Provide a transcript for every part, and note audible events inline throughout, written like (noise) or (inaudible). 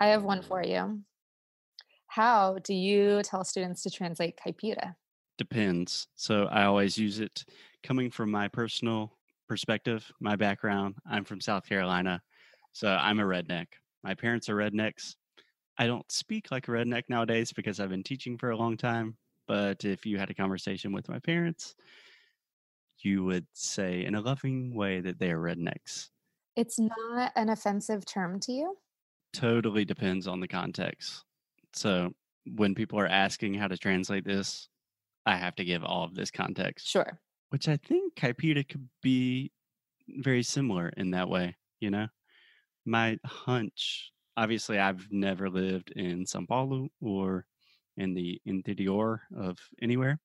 I have one for you. How do you tell students to translate caipira? Depends. So I always use it coming from my personal perspective, my background. I'm from South Carolina, so I'm a redneck. My parents are rednecks. I don't speak like a redneck nowadays because I've been teaching for a long time. But if you had a conversation with my parents, you would say in a loving way that they are rednecks. It's not an offensive term to you? Totally depends on the context. So when people are asking how to translate this, I have to give all of this context. Sure. Which I think Caipira could be very similar in that way, you know? My hunch, obviously, I've never lived in Sao Paulo or in the interior of anywhere.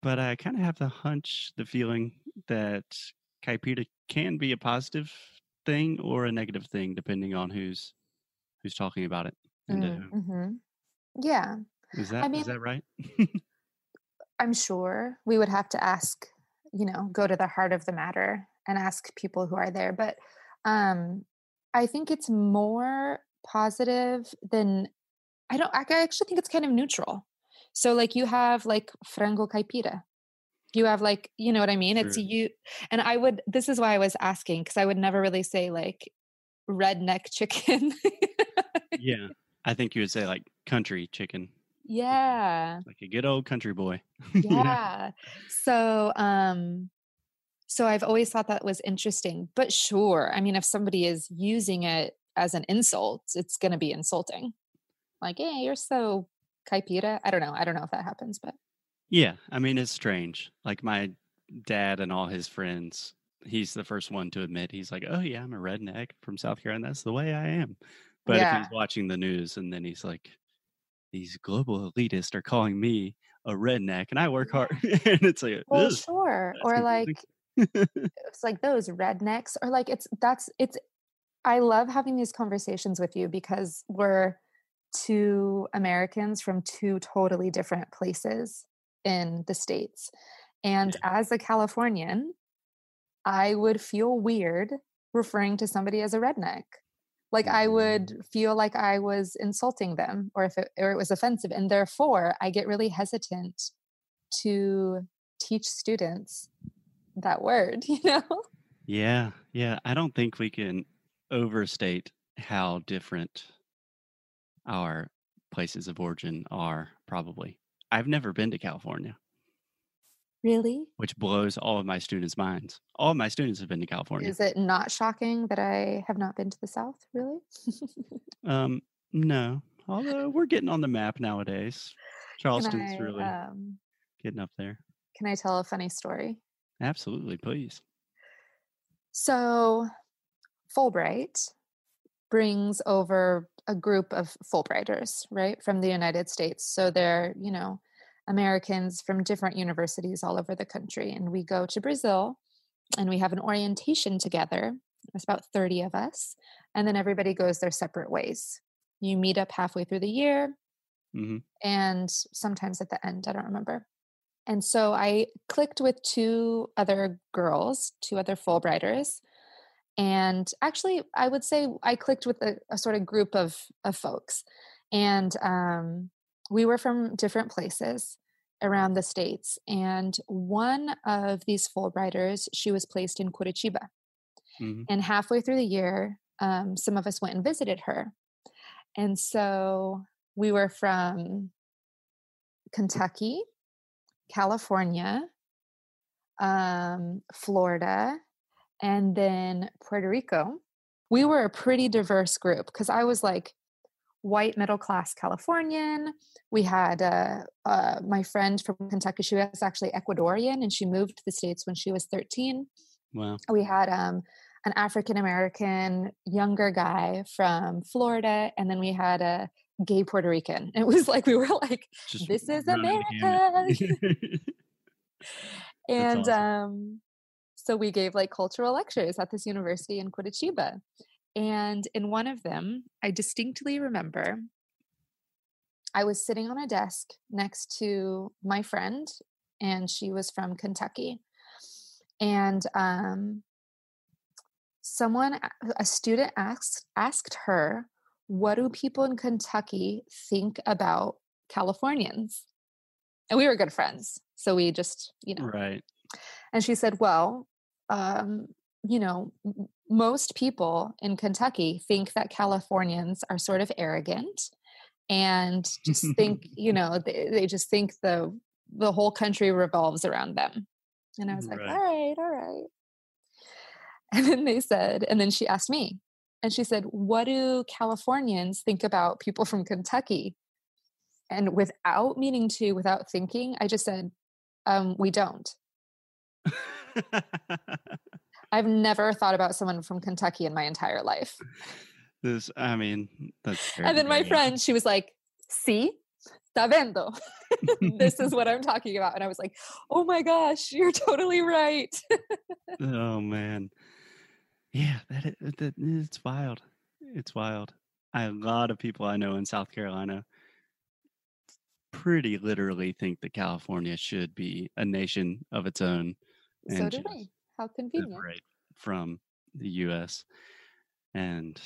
But I kind of have the hunch, the feeling that Caipira can be a positive thing or a negative thing, depending on who's who's talking about it. And Mm, mhm. Yeah. is I that is mean, that right? I'm sure we would have to ask, you know, go to the heart of the matter and ask people who are there. But um, I think it's more positive than I don't. I actually think it's kind of neutral. So like you have like frango caipira. You have like you know what I mean. It's you and I would. This is why I was asking because I would never really say like redneck chicken. Yeah. I think you would say like country chicken, yeah. like a good old country boy. (laughs) know? Yeah. So, um, so I've always thought that was interesting. But sure, I mean, if somebody is using it as an insult, it's going to be insulting. Like, hey, you're so caipira. I don't know. I don't know if that happens, but Yeah. I mean, it's strange. Like my dad and all his friends, he's the first one to admit he's like, oh, yeah, I'm a redneck from South Carolina. That's the way I am. But if he's watching the news and then he's like, these global elitists are calling me a redneck and I work hard. (laughs) and it's like, Well, sure. Or confusing. like, (laughs) it's like those rednecks, or like, it's that's it's. I love having these conversations with you because we're two Americans from two totally different places in the States. And as a Californian, I would feel weird referring to somebody as a redneck. Like I Mhm. would feel like I was insulting them or if it, or it was offensive. And therefore, I get really hesitant to teach students that word, (laughs) you know? Yeah. Yeah. I don't think we can overstate how different our places of origin are, probably. I've never been to California. Really? which blows all of my students' minds. All of my students have been to California. Is it not shocking that I have not been to the South? Really? (laughs) Um, no, although we're getting on the map nowadays. Charleston's I really um, getting up there. can I tell a funny story? Absolutely, please. So Fulbright brings over a group of Fulbrighters, right, from the United States. So they're, you know, Americans from different universities all over the country. And we go to Brazil and we have an orientation together. There's about 30 of us. And then everybody goes their separate ways. You meet up halfway through the year hmm and sometimes at the end, I don't remember. And so I clicked with two other girls, two other Fulbrighters. And actually, I would say I clicked with a, a sort of group of, of folks. And um, we were from different places around the states. And one of these Fulbrighters, she was placed in Curitiba. hmm And halfway through the year, um, some of us went and visited her. And so we were from Kentucky, California, um, Florida, and then Puerto Rico. We were a pretty diverse group because I was like white middle class Californian. We had uh, uh, my friend from Kentucky. She was actually Ecuadorian and she moved to the States when she was 13. Wow. We had um, an African American younger guy from Florida, and then we had a gay Puerto Rican. It was like we were (laughs) like, Just this is America. (laughs) and awesome. um, so we gave like cultural lectures at this university in Curitiba. And in one of them, I distinctly remember I was sitting on a desk next to my friend, and she was from Kentucky. And um, someone, a- a student asked asked her what do people in Kentucky think about Californians? And we were good friends. So we just, you know. Right. And she said, well, um, you know, most people in Kentucky think that Californians are sort of arrogant and just think, (laughs) you know, they, they just think the the whole country revolves around them. And I was like, all right, all right. And then they said, and then she asked me, and she said, What do Californians think about people from Kentucky? And without meaning to, without thinking, I just said, um, We don't. (laughs) (laughs) I've never thought about someone from Kentucky in my entire life. this, I mean, that's. And then my friend, she was like, See, está vendo. (laughs) this is what I'm talking about. And I was like, Oh my gosh, you're totally right. (laughs) Oh man, yeah, that it's wild. It's wild. I, a lot of people I know in South Carolina pretty literally think that California should be a nation of its own so do we. How convenient. from the U.S. And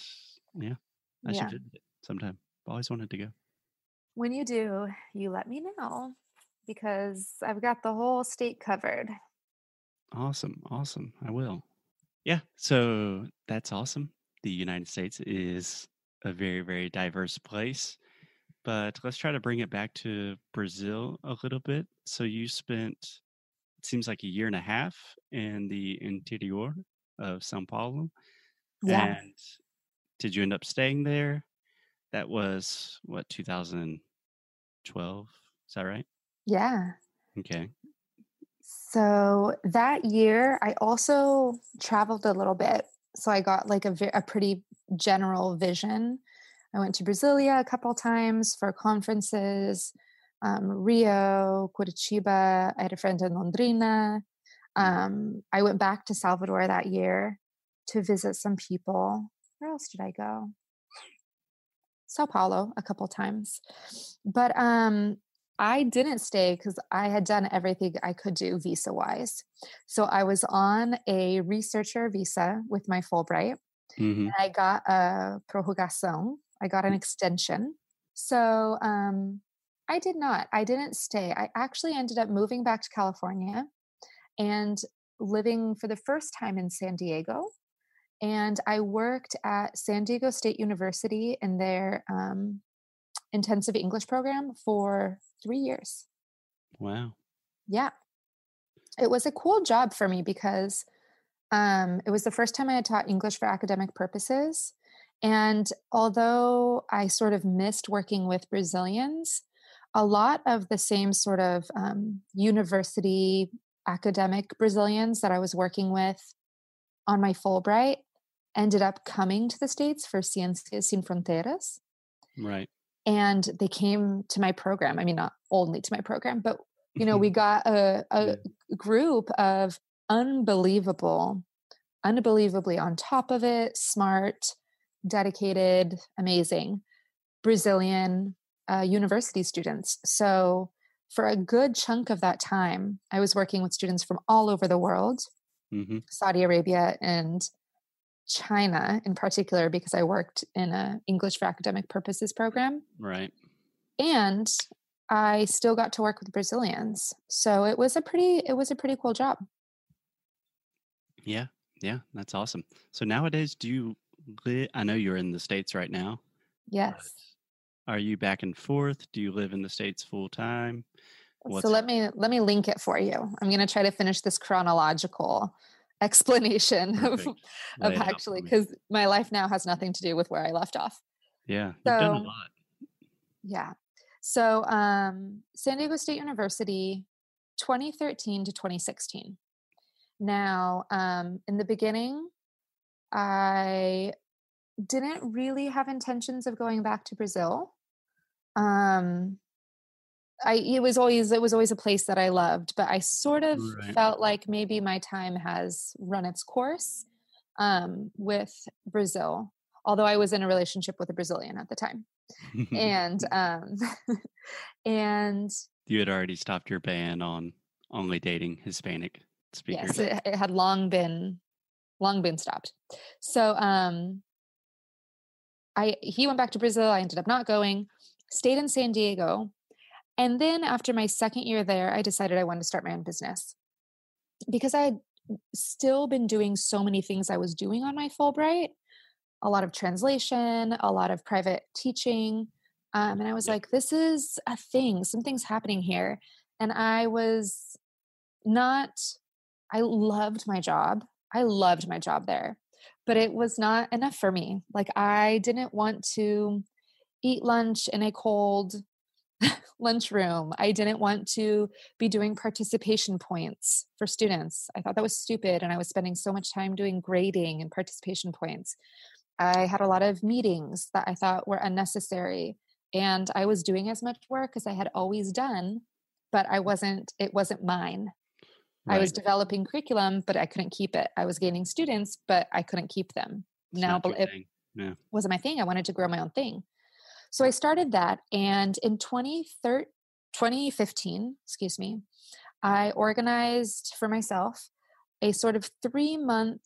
mm. yeah, I Yeah. should visit it sometime. I've always wanted to go. When you do, you let me know because I've got the whole state covered. Awesome. Awesome. I will. Yeah. So that's awesome. The United States is a very, very diverse place. But let's try to bring it back to Brazil a little bit. So you spent, it seems like a year and a half in the interior of Sao Paulo. Yeah. And did you end up staying there? That was what, 2012? Is that right? Yeah. Okay. So that year, I also traveled a little bit. So I got like a, a pretty general vision. I went to Brasilia a couple times for conferences, um, Rio, Curitiba. I had a friend in Londrina. Um, I went back to Salvador that year to visit some people. Where else did I go? Sao Paulo a couple times. But um, I didn't stay because I had done everything I could do visa wise. So I was on a researcher visa with my Fulbright. hmm And I got a prorrogação. I got an extension. So um, I did not. I didn't stay. I actually ended up moving back to California and living for the first time in San Diego. And I worked at San Diego State University in their um, intensive English program for three years. Wow. Yeah. It was a cool job for me because um, it was the first time I had taught English for academic purposes. And although I sort of missed working with Brazilians, a lot of the same sort of um, university academic Brazilians that I was working with on my Fulbright ended up coming to the States for Ciências sem Fronteiras. Right. and they came to my program i mean not only to my program but you know we (laughs) got a, a Yeah. group of unbelievable unbelievably on top of it smart dedicated amazing brazilian uh, university students so for a good chunk of that time i was working with students from all over the world hmm saudi arabia and china in particular because i worked in a english for academic purposes program Right. and I still got to work with Brazilians. So it was a pretty it was a pretty cool job. Yeah, yeah, that's awesome. So nowadays, do you live? I know you're in the states right now. Yes. Are you back and forth? Do you live in the states full time? What's so let me let me link it for you. I'm going to try to finish this chronological (laughs) explanation of, Perfect. of Lay actually cuz my life now has nothing to do with where I left off. Yeah, you've done a so- lot. Yeah. So um, San Diego State University, 2013 to 2016. Now, um, in the beginning, I didn't really have intentions of going back to Brazil. Um, I it was always it was always a place that I loved, but I sort of Right. felt like maybe my time has run its course um, with Brazil. Although I was in a relationship with a Brazilian at the time (laughs) and um (laughs) and you had already stopped your ban on only dating Hispanic speakers. yes it, it had long been long been stopped so um I he went back to Brazil. I ended up not going. Stayed in San Diego. And then after my second year there, I decided I wanted to start my own business. Because I had still been doing so many things I was doing on my Fulbright, a lot of translation, a lot of private teaching. Um, and I was like, this is a thing, something's happening here. And I was not, I loved my job. I loved my job there, but it was not enough for me. Like, I didn't want to eat lunch in a cold (laughs) lunchroom. I didn't want to be doing participation points for students. I thought that was stupid. And I was spending so much time doing grading and participation points. I had a lot of meetings that I thought were unnecessary. And I was doing as much work as I had always done, but I wasn't, it wasn't mine. Right. I was developing curriculum, but I couldn't keep it. I was gaining students, but I couldn't keep them. It's now, it yeah. wasn't my thing. I wanted to grow my own thing. So I started that. And in 2015, excuse me, I organized for myself a sort of three month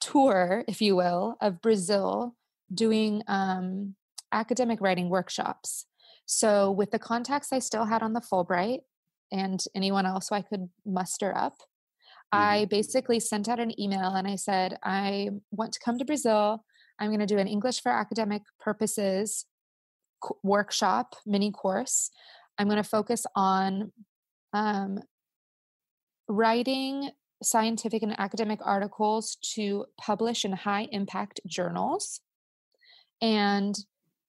tour, if you will, of Brazil doing um, academic writing workshops. So, with the contacts I still had on the Fulbright and anyone else I could muster up, mm-hmm. I basically sent out an email and I said, I want to come to Brazil. I'm going to do an English for academic purposes workshop, mini course. I'm going to focus on um, writing scientific and academic articles to publish in high impact journals and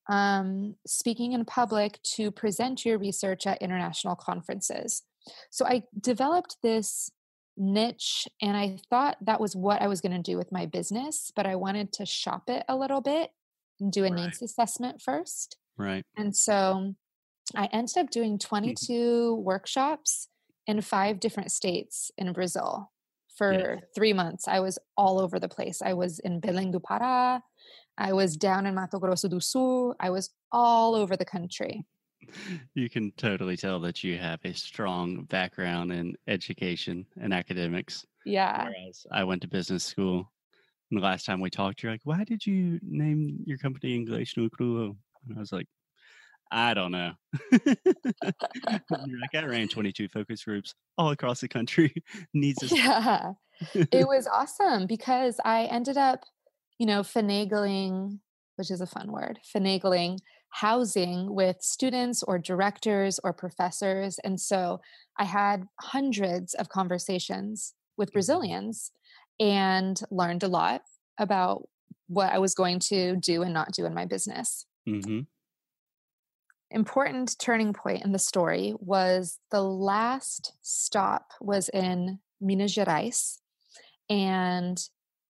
um, speaking in public to present your research at international conferences. So I developed this niche and I thought that was what I was going to do with my business, but I wanted to shop it a little bit and do a right. needs assessment first. Right. And so I ended up doing mm-hmm. 22 workshops in five different states in Brazil for yeah. three months. I was all over the place. I was in Belém do Pará. I was down in Mato Grosso do Sul. I was all over the country. You can totally tell that you have a strong background in education and academics. Yeah. Whereas I went to business school. And the last time we talked, you're like, why did you name your company English no Cruel? And I was like, I don't know. (laughs) like, I ran 22 focus groups all across the country. (laughs) Needs (laughs) a yeah. it was awesome because I ended up, you know, finagling, which is a fun word, finagling housing with students or directors or professors. And so I had hundreds of conversations with mm-hmm. Brazilians and learned a lot about what I was going to do and not do in my business. Mm-hmm. Important turning point in the story was the last stop was in Minas Gerais, and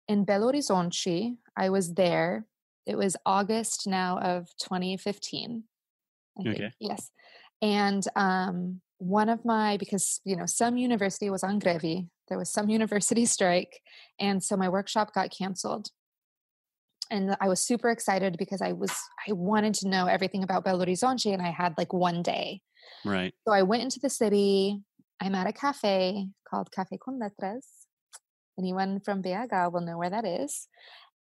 in Belo Horizonte, I was there. It was August now of 2015. Okay. Yes. And um, one of my, because, you know, some university was on greve, there was some (laughs) university strike. And so my workshop got canceled and I was super excited because I was I wanted to know everything about Belo Horizonte and I had like one day. Right. So I went into the city. I'm at a cafe called Café com Letras. Anyone from Beaga will know where that is.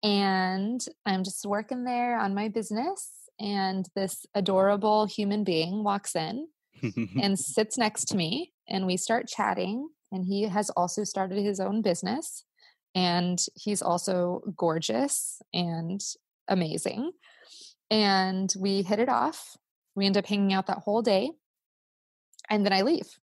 And I'm just working there on my business and this adorable human being walks in (laughs) and sits next to me and we start chatting and he has also started his own business and he's also gorgeous and amazing. And we hit it off. We end up hanging out that whole day. And then I leave.